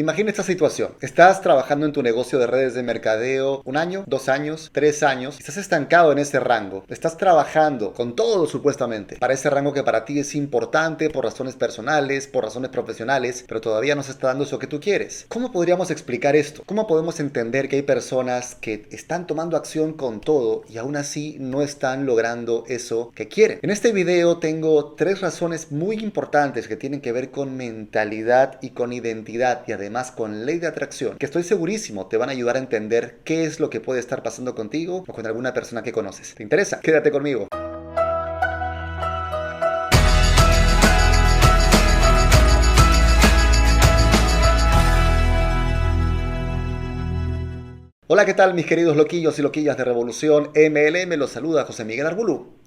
Imagina esta situación. Estás trabajando en tu negocio de redes de mercadeo un año, dos años, tres años. Estás estancado en ese rango. Estás trabajando con todo supuestamente para ese rango que para ti es importante por razones personales, por razones profesionales, pero todavía no se está dando eso que tú quieres. ¿Cómo podríamos explicar esto? ¿Cómo podemos entender que hay personas que están tomando acción con todo y aún así no están logrando eso que quieren? En este video tengo tres razones muy importantes que tienen que ver con mentalidad y con identidad y además con ley de atracción que estoy segurísimo te van a ayudar a entender qué es lo que puede estar pasando contigo o con alguna persona que conoces. ¿Te interesa? Quédate conmigo. Hola, ¿qué tal mis queridos loquillos y loquillas de Revolución MLM? Los saluda José Miguel Arbulú.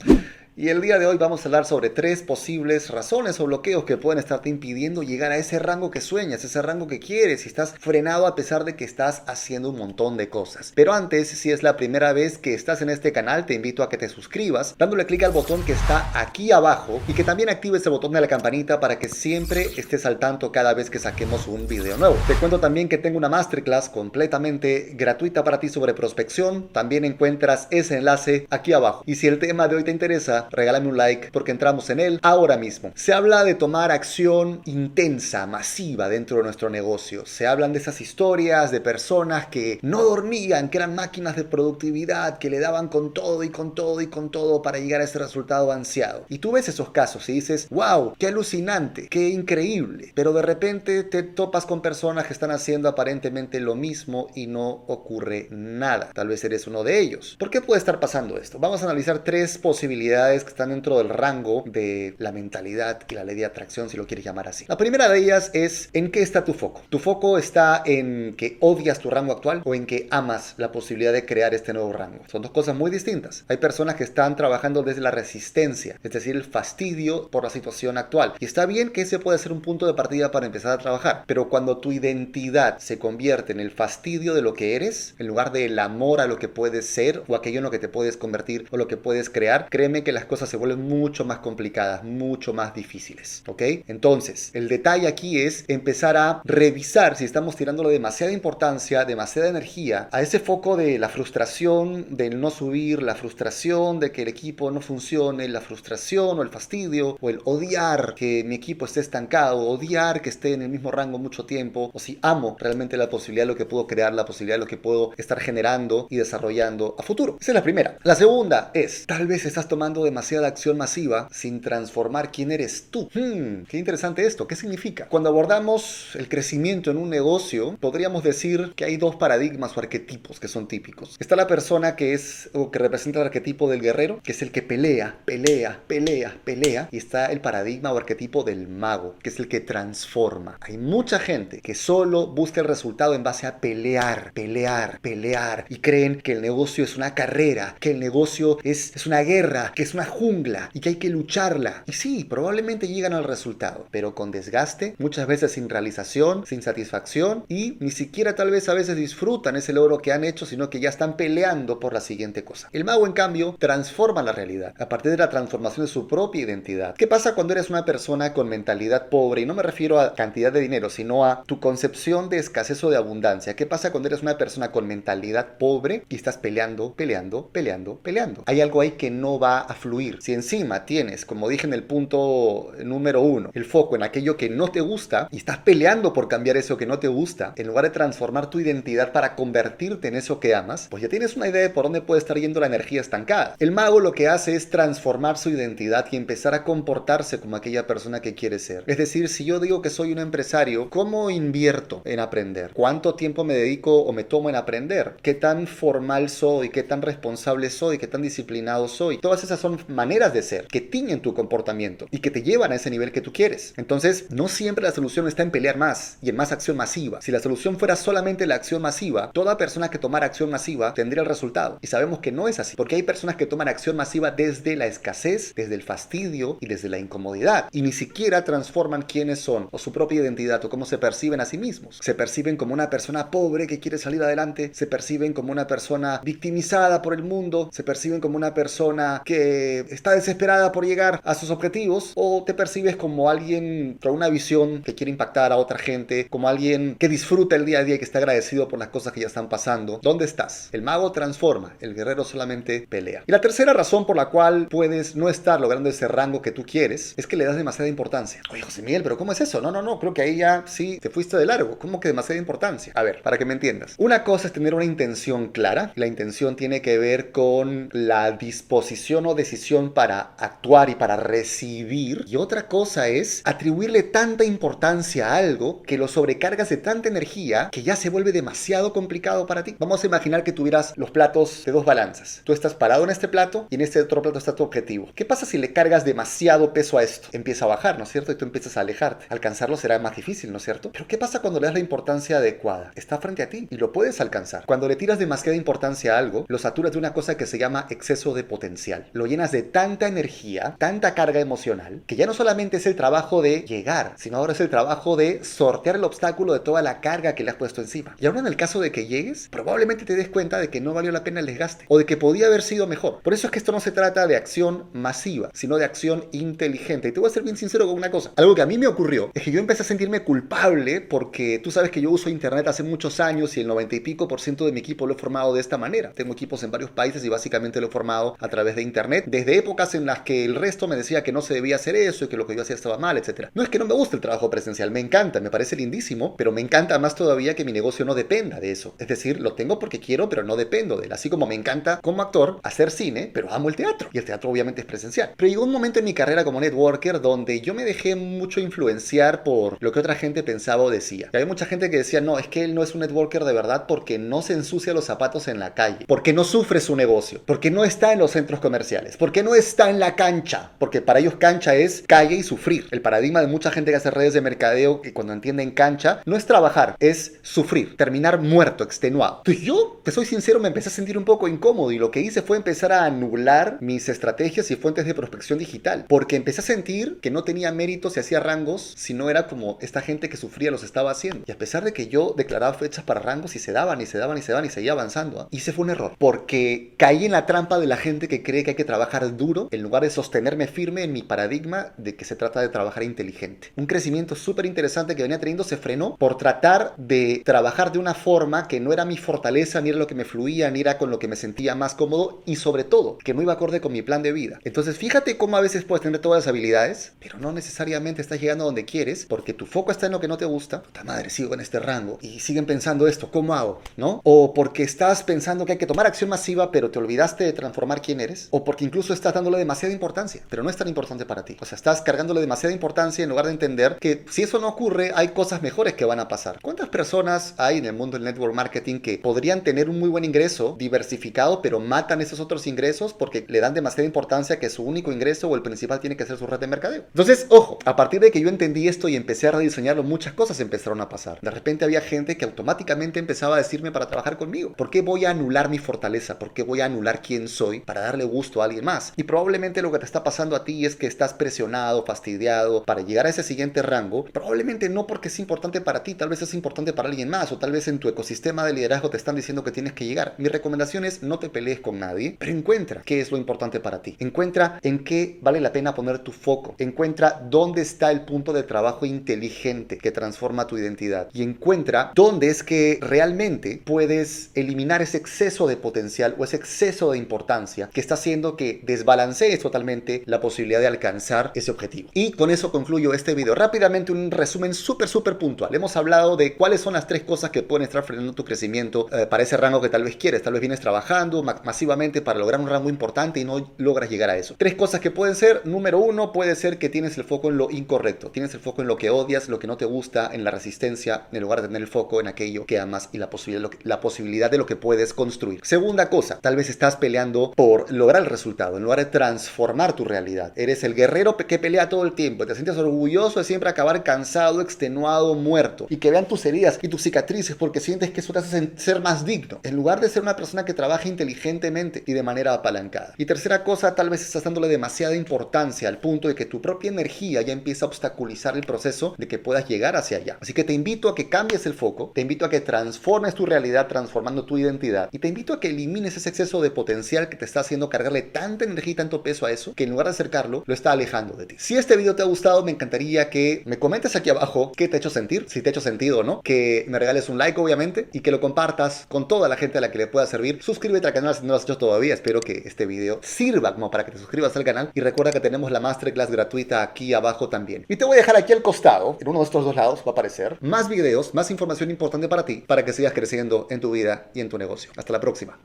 Y el día de hoy vamos a hablar sobre tres posibles razones o bloqueos que pueden estarte impidiendo llegar a ese rango que sueñas, ese rango que quieres y estás frenado a pesar de que estás haciendo un montón de cosas. Pero antes, si es la primera vez que estás en este canal, te invito a que te suscribas dándole clic al botón que está aquí abajo y que también actives el botón de la campanita para que siempre estés al tanto cada vez que saquemos un video nuevo. Te cuento también que tengo una masterclass completamente gratuita para ti sobre prospección. También encuentras ese enlace aquí abajo. Y si el tema de hoy te interesa, regálame un like porque entramos en él ahora mismo. Se habla de tomar acción intensa, masiva dentro de nuestro negocio. Se hablan de esas historias de personas que no dormían, que eran máquinas de productividad, que le daban con todo y con todo y con todo para llegar a ese resultado ansiado. Y tú ves esos casos y dices, wow, qué alucinante, qué increíble. Pero de repente te topas con personas que están haciendo aparentemente lo mismo y no ocurre nada. Tal vez eres uno de ellos. ¿Por qué puede estar pasando esto? Vamos a analizar tres posibilidades que están dentro del rango de la mentalidad y la ley de atracción, si lo quieres llamar así. La primera de ellas es en qué está tu foco. ¿Tu foco está en que odias tu rango actual o en que amas la posibilidad de crear este nuevo rango? Son dos cosas muy distintas. Hay personas que están trabajando desde la resistencia, es decir, el fastidio por la situación actual. Y está bien que ese puede ser un punto de partida para empezar a trabajar, pero cuando tu identidad se convierte en el fastidio de lo que eres, en lugar del amor a lo que puedes ser o aquello en lo que te puedes convertir o lo que puedes crear, créeme que la cosas se vuelven mucho más complicadas, mucho más difíciles, ¿ok? Entonces, el detalle aquí es empezar a revisar si estamos tirándole demasiada importancia, demasiada energía a ese foco de la frustración del no subir, la frustración de que el equipo no funcione, la frustración o el fastidio o el odiar que mi equipo esté estancado, odiar que esté en el mismo rango mucho tiempo, o si amo realmente la posibilidad de lo que puedo crear, la posibilidad de lo que puedo estar generando y desarrollando a futuro. Esa es la primera. La segunda es, tal vez estás tomando demasiada acción masiva sin transformar quién eres tú. Hmm, qué interesante esto. ¿Qué significa? Cuando abordamos el crecimiento en un negocio, podríamos decir que hay dos paradigmas o arquetipos que son típicos. Está la persona que es o que representa el arquetipo del guerrero, que es el que pelea, pelea, pelea, pelea. Y está el paradigma o arquetipo del mago, que es el que transforma. Hay mucha gente que solo busca el resultado en base a pelear, pelear, pelear. Y creen que el negocio es una carrera, que el negocio es, es una guerra, que es una jungla y que hay que lucharla. Y sí, probablemente llegan al resultado, pero con desgaste, muchas veces sin realización, sin satisfacción y ni siquiera tal vez a veces disfrutan ese logro que han hecho, sino que ya están peleando por la siguiente cosa. El mago, en cambio, transforma la realidad a partir de la transformación de su propia identidad. ¿Qué pasa cuando eres una persona con mentalidad pobre? Y no me refiero a cantidad de dinero, sino a tu concepción de escasez o de abundancia. ¿Qué pasa cuando eres una persona con mentalidad pobre y estás peleando, peleando, peleando, peleando? Hay algo ahí que no va a fluir. Si encima tienes, como dije en el punto número uno, el foco en aquello que no te gusta y estás peleando por cambiar eso que no te gusta, en lugar de transformar tu identidad para convertirte en eso que amas, pues ya tienes una idea de por dónde puede estar yendo la energía estancada. El mago lo que hace es transformar su identidad y empezar a comportarse como aquella persona que quiere ser. Es decir, si yo digo que soy un empresario, ¿cómo invierto en aprender? ¿Cuánto tiempo me dedico o me tomo en aprender? ¿Qué tan formal soy? ¿Qué tan responsable soy? ¿Qué tan disciplinado soy? Todas esas son maneras de ser que tiñen tu comportamiento y que te llevan a ese nivel que tú quieres. Entonces, no siempre la solución está en pelear más y en más acción masiva. Si la solución fuera solamente la acción masiva, toda persona que tomara acción masiva tendría el resultado. Y sabemos que no es así, porque hay personas que toman acción masiva desde la escasez, desde el fastidio y desde la incomodidad. Y ni siquiera transforman quiénes son o su propia identidad o cómo se perciben a sí mismos. Se perciben como una persona pobre que quiere salir adelante, se perciben como una persona victimizada por el mundo, se perciben como una persona que está desesperada por llegar a sus objetivos o te percibes como alguien con una visión que quiere impactar a otra gente, como alguien que disfruta el día a día y que está agradecido por las cosas que ya están pasando. ¿Dónde estás? El mago transforma, el guerrero solamente pelea. Y la tercera razón por la cual puedes no estar logrando ese rango que tú quieres es que le das demasiada importancia. Oye, José Miguel, pero ¿cómo es eso? No, no, no, creo que ahí ya sí te fuiste de largo. ¿Cómo que demasiada importancia? A ver, para que me entiendas. Una cosa es tener una intención clara. La intención tiene que ver con la disposición o decisión para actuar y para recibir. Y otra cosa es atribuirle tanta importancia a algo que lo sobrecargas de tanta energía que ya se vuelve demasiado complicado para ti. Vamos a imaginar que tuvieras los platos de dos balanzas. Tú estás parado en este plato y en este otro plato está tu objetivo. ¿Qué pasa si le cargas demasiado peso a esto? Empieza a bajar, ¿no es cierto? Y tú empiezas a alejarte. Alcanzarlo será más difícil, ¿no es cierto? Pero ¿qué pasa cuando le das la importancia adecuada? Está frente a ti y lo puedes alcanzar. Cuando le tiras demasiada importancia a algo, lo saturas de una cosa que se llama exceso de potencial. Lo llenas de tanta energía, tanta carga emocional, que ya no solamente es el trabajo de llegar, sino ahora es el trabajo de sortear el obstáculo de toda la carga que le has puesto encima. Y ahora en el caso de que llegues, probablemente te des cuenta de que no valió la pena el desgaste o de que podía haber sido mejor. Por eso es que esto no se trata de acción masiva, sino de acción inteligente. Y te voy a ser bien sincero con una cosa. Algo que a mí me ocurrió es que yo empecé a sentirme culpable porque tú sabes que yo uso internet hace muchos años y el 90 y pico por ciento de mi equipo lo he formado de esta manera. Tengo equipos en varios países y básicamente lo he formado a través de internet desde épocas en las que el resto me decía que no se debía hacer eso y que lo que yo hacía estaba mal, etc. No es que no me guste el trabajo presencial, me encanta, me parece lindísimo, pero me encanta más todavía que mi negocio no dependa de eso. Es decir, lo tengo porque quiero, pero no dependo de él. Así como me encanta como actor hacer cine, pero amo el teatro. Y el teatro obviamente es presencial. Pero llegó un momento en mi carrera como networker donde yo me dejé mucho influenciar por lo que otra gente pensaba o decía. Y había mucha gente que decía, no, es que él no es un networker de verdad porque no se ensucia los zapatos en la calle, porque no sufre su negocio, porque no está en los centros comerciales, porque no está en la cancha, porque para ellos cancha es calle y sufrir. El paradigma de mucha gente que hace redes de mercadeo que cuando entienden cancha no es trabajar, es sufrir, terminar muerto, extenuado. Entonces yo, te soy sincero, me empecé a sentir un poco incómodo y lo que hice fue empezar a anular mis estrategias y fuentes de prospección digital, porque empecé a sentir que no tenía mérito si hacía rangos, si no era como esta gente que sufría los estaba haciendo. Y a pesar de que yo declaraba fechas para rangos y se daban y se daban y se daban y seguía avanzando, hice fue un error, porque caí en la trampa de la gente que cree que hay que trabajar duro en lugar de sostenerme firme en mi paradigma de que se trata de trabajar inteligente. Un crecimiento súper interesante que venía teniendo se frenó por tratar de trabajar de una forma que no era mi fortaleza, ni era lo que me fluía, ni era con lo que me sentía más cómodo y sobre todo que no iba acorde con mi plan de vida. Entonces fíjate cómo a veces puedes tener todas las habilidades, pero no necesariamente estás llegando a donde quieres porque tu foco está en lo que no te gusta. Puta madre, sigo en este rango y siguen pensando esto, ¿cómo hago? ¿No? O porque estás pensando que hay que tomar acción masiva pero te olvidaste de transformar quién eres. O porque incluso estás dándole demasiada importancia, pero no es tan importante para ti. O sea, estás cargándole demasiada importancia en lugar de entender que si eso no ocurre, hay cosas mejores que van a pasar. ¿Cuántas personas hay en el mundo del network marketing que podrían tener un muy buen ingreso diversificado, pero matan esos otros ingresos porque le dan demasiada importancia que su único ingreso o el principal tiene que ser su red de mercadeo? Entonces, ojo, a partir de que yo entendí esto y empecé a rediseñarlo, muchas cosas empezaron a pasar. De repente había gente que automáticamente empezaba a decirme para trabajar conmigo. ¿Por qué voy a anular mi fortaleza? ¿Por qué voy a anular quién soy para darle gusto a alguien más? Y probablemente lo que te está pasando a ti es que estás presionado, fastidiado para llegar a ese siguiente rango. Probablemente no porque es importante para ti, tal vez es importante para alguien más o tal vez en tu ecosistema de liderazgo te están diciendo que tienes que llegar. Mi recomendación es no te pelees con nadie, pero encuentra qué es lo importante para ti. Encuentra en qué vale la pena poner tu foco. Encuentra dónde está el punto de trabajo inteligente que transforma tu identidad. Y encuentra dónde es que realmente puedes eliminar ese exceso de potencial o ese exceso de importancia que está haciendo que desbalancees totalmente la posibilidad de alcanzar ese objetivo. Y con eso concluyo este video. Rápidamente un resumen súper, súper puntual. Hemos hablado de cuáles son las tres cosas que pueden estar frenando tu crecimiento eh, para ese rango que tal vez quieres. Tal vez vienes trabajando masivamente para lograr un rango importante y no logras llegar a eso. Tres cosas que pueden ser. Número uno, puede ser que tienes el foco en lo incorrecto. Tienes el foco en lo que odias, lo que no te gusta, en la resistencia, en lugar de tener el foco en aquello que amas y la posibilidad, la posibilidad de lo que puedes construir. Segunda cosa, tal vez estás peleando por lograr el resultado, en lugar de transformar tu realidad. Eres el guerrero que pelea todo el tiempo. Te sientes orgulloso de siempre acabar cansado, extenuado, muerto. Y que vean tus heridas y tus cicatrices porque sientes que eso te hace ser más digno. En lugar de ser una persona que trabaja inteligentemente y de manera apalancada. Y tercera cosa, tal vez estás dándole demasiada importancia al punto de que tu propia energía ya empieza a obstaculizar el proceso de que puedas llegar hacia allá. Así que te invito a que cambies el foco, te invito a que transformes tu realidad transformando tu identidad y te invito a que elimines ese exceso de potencial que te está haciendo cargarle tan tanta energía y tanto peso a eso que en lugar de acercarlo, lo está alejando de ti. Si este video te ha gustado, me encantaría que me comentes aquí abajo qué te ha hecho sentir, si te ha hecho sentido o no, que me regales un like obviamente y que lo compartas con toda la gente a la que le pueda servir. Suscríbete al canal si no lo has hecho todavía, espero que este video sirva como para que te suscribas al canal y recuerda que tenemos la masterclass gratuita aquí abajo también. Y te voy a dejar aquí al costado, en uno de estos dos lados va a aparecer más videos, más información importante para ti, para que sigas creciendo en tu vida y en tu negocio. Hasta la próxima.